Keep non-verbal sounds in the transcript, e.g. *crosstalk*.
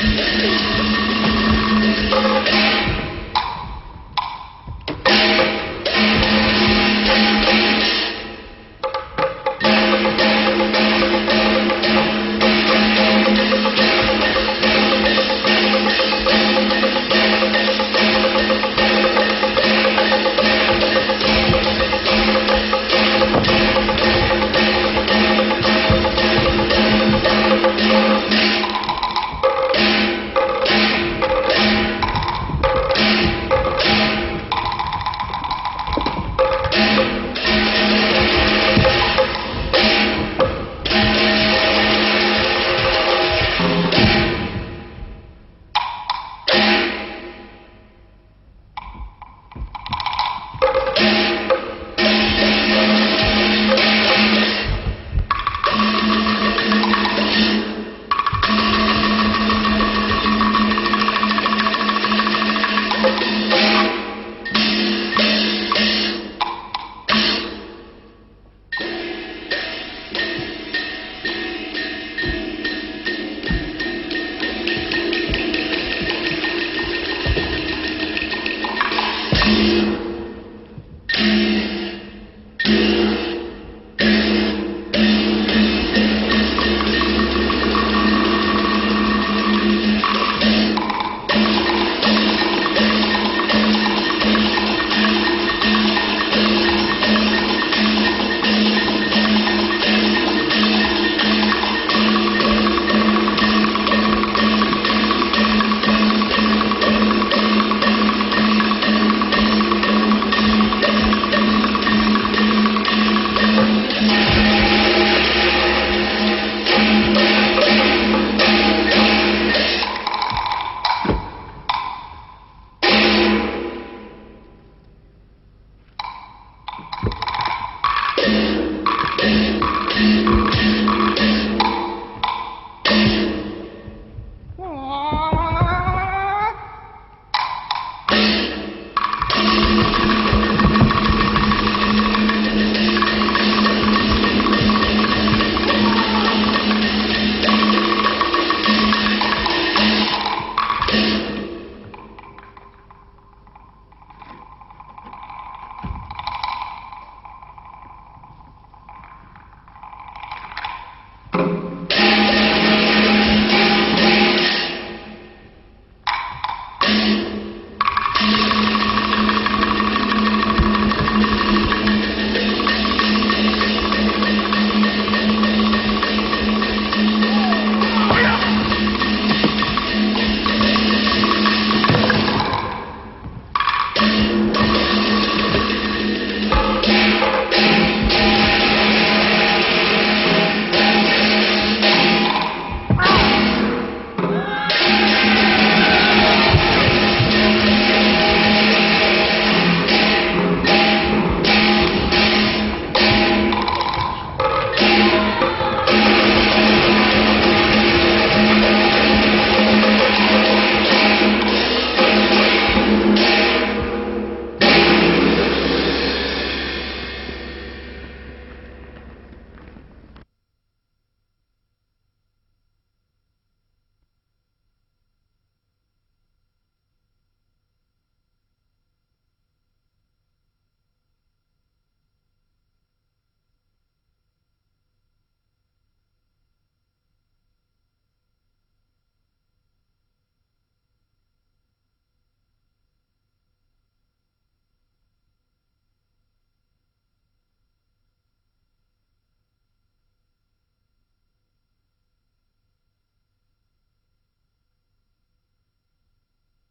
Yeah. *laughs*